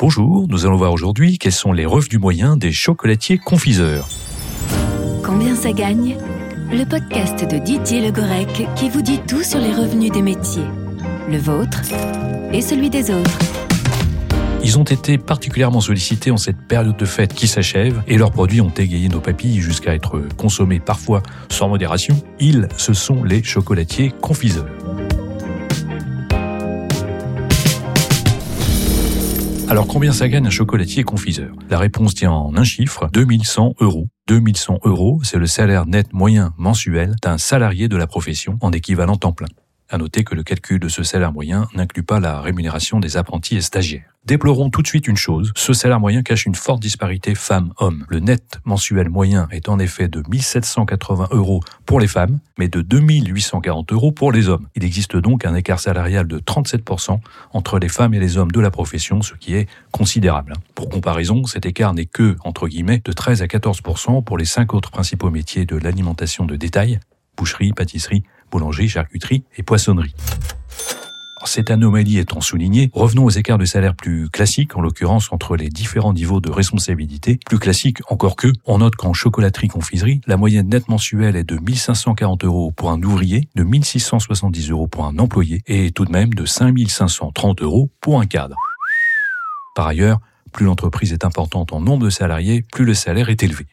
Bonjour, nous allons voir aujourd'hui quels sont les revenus moyens des chocolatiers confiseurs. Combien ça gagne Le podcast de Didier Le Gorec qui vous dit tout sur les revenus des métiers, le vôtre et celui des autres. Ils ont été particulièrement sollicités en cette période de fête qui s'achève et leurs produits ont égayé nos papilles jusqu'à être consommés parfois sans modération. Ils, ce sont les chocolatiers confiseurs. Alors combien ça gagne un chocolatier confiseur? La réponse tient en un chiffre, 2100 euros. 2100 euros, c'est le salaire net moyen mensuel d'un salarié de la profession en équivalent temps plein. À noter que le calcul de ce salaire moyen n'inclut pas la rémunération des apprentis et stagiaires. Déplorons tout de suite une chose, ce salaire moyen cache une forte disparité femmes-hommes. Le net mensuel moyen est en effet de 1780 euros pour les femmes, mais de 2840 euros pour les hommes. Il existe donc un écart salarial de 37% entre les femmes et les hommes de la profession, ce qui est considérable. Pour comparaison, cet écart n'est que, entre guillemets, de 13 à 14% pour les cinq autres principaux métiers de l'alimentation de détail, boucherie, pâtisserie, boulangerie, charcuterie et poissonnerie. Cette anomalie étant soulignée, revenons aux écarts de salaire plus classiques, en l'occurrence entre les différents niveaux de responsabilité. Plus classiques encore que, on note qu'en chocolaterie-confiserie, la moyenne nette mensuelle est de 1540 euros pour un ouvrier, de 1670 euros pour un employé et tout de même de 5530 euros pour un cadre. Par ailleurs, plus l'entreprise est importante en nombre de salariés, plus le salaire est élevé.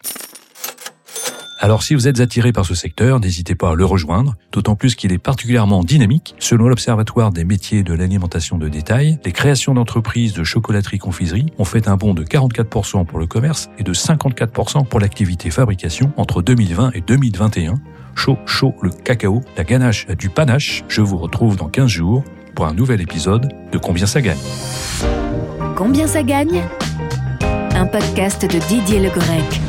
Alors si vous êtes attiré par ce secteur, n'hésitez pas à le rejoindre, d'autant plus qu'il est particulièrement dynamique. Selon l'Observatoire des métiers de l'alimentation de détail, les créations d'entreprises de chocolaterie-confiserie ont fait un bond de 44% pour le commerce et de 54% pour l'activité fabrication entre 2020 et 2021. Chaud, chaud, le cacao, la ganache a du panache. Je vous retrouve dans 15 jours pour un nouvel épisode de Combien ça gagne? Combien ça gagne? Un podcast de Didier Le Grec.